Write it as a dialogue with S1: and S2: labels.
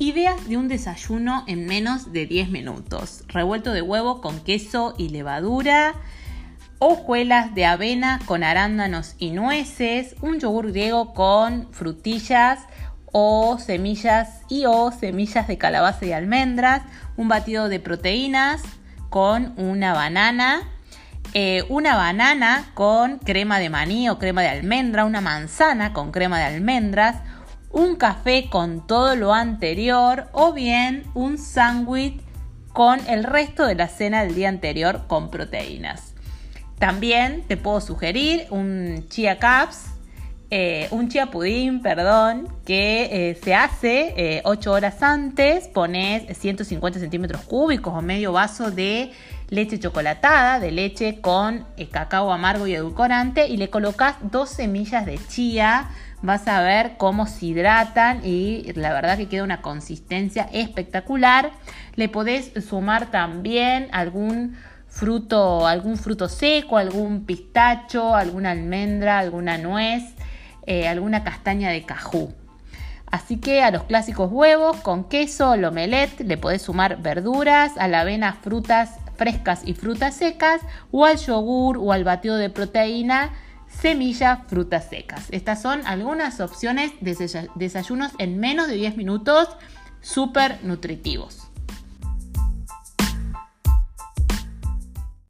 S1: Ideas de un desayuno en menos de 10 minutos. Revuelto de huevo con queso y levadura, hojuelas de avena con arándanos y nueces, un yogur griego con frutillas o semillas y o semillas de calabaza y almendras, un batido de proteínas con una banana, eh, una banana con crema de maní o crema de almendra, una manzana con crema de almendras, un café con todo lo anterior o bien un sándwich con el resto de la cena del día anterior con proteínas. También te puedo sugerir un chia caps, eh, un chia pudín, perdón, que eh, se hace 8 horas antes, pones 150 centímetros cúbicos o medio vaso de leche chocolatada, de leche con eh, cacao amargo y edulcorante y le colocas dos semillas de chía. Vas a ver cómo se hidratan y la verdad que queda una consistencia espectacular. Le podés sumar también algún fruto, algún fruto seco, algún pistacho, alguna almendra, alguna nuez, eh, alguna castaña de cajú. Así que a los clásicos huevos con queso, el omelette, le podés sumar verduras, a la avena frutas frescas y frutas secas, o al yogur o al batido de proteína, semillas, frutas secas. Estas son algunas opciones de desayunos en menos de 10 minutos súper nutritivos.